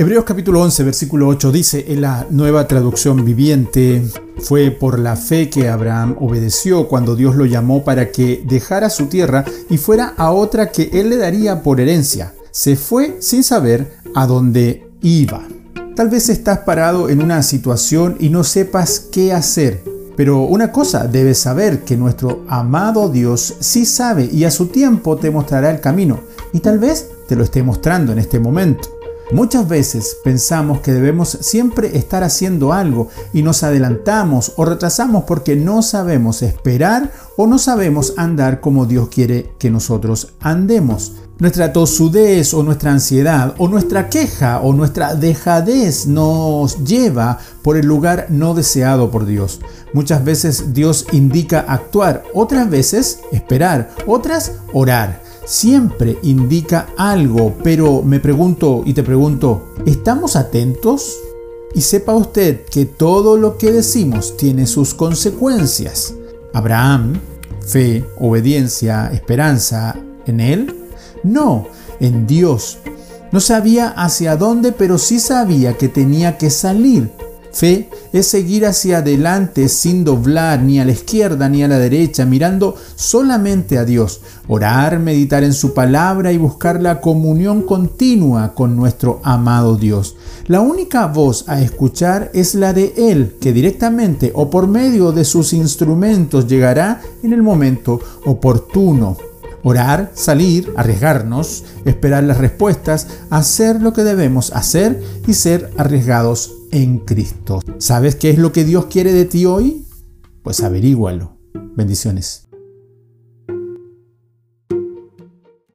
Hebreos capítulo 11, versículo 8 dice en la nueva traducción viviente, fue por la fe que Abraham obedeció cuando Dios lo llamó para que dejara su tierra y fuera a otra que él le daría por herencia. Se fue sin saber a dónde iba. Tal vez estás parado en una situación y no sepas qué hacer. Pero una cosa debes saber, que nuestro amado Dios sí sabe y a su tiempo te mostrará el camino. Y tal vez te lo esté mostrando en este momento. Muchas veces pensamos que debemos siempre estar haciendo algo y nos adelantamos o retrasamos porque no sabemos esperar o no sabemos andar como Dios quiere que nosotros andemos. Nuestra tosudez o nuestra ansiedad o nuestra queja o nuestra dejadez nos lleva por el lugar no deseado por Dios. Muchas veces Dios indica actuar, otras veces esperar, otras orar siempre indica algo, pero me pregunto y te pregunto, ¿estamos atentos? Y sepa usted que todo lo que decimos tiene sus consecuencias. Abraham, fe, obediencia, esperanza, ¿en él? No, en Dios. No sabía hacia dónde, pero sí sabía que tenía que salir. Fe es seguir hacia adelante sin doblar ni a la izquierda ni a la derecha, mirando solamente a Dios, orar, meditar en su palabra y buscar la comunión continua con nuestro amado Dios. La única voz a escuchar es la de Él, que directamente o por medio de sus instrumentos llegará en el momento oportuno. Orar, salir, arriesgarnos, esperar las respuestas, hacer lo que debemos hacer y ser arriesgados en Cristo. ¿Sabes qué es lo que Dios quiere de ti hoy? Pues averígualo. Bendiciones.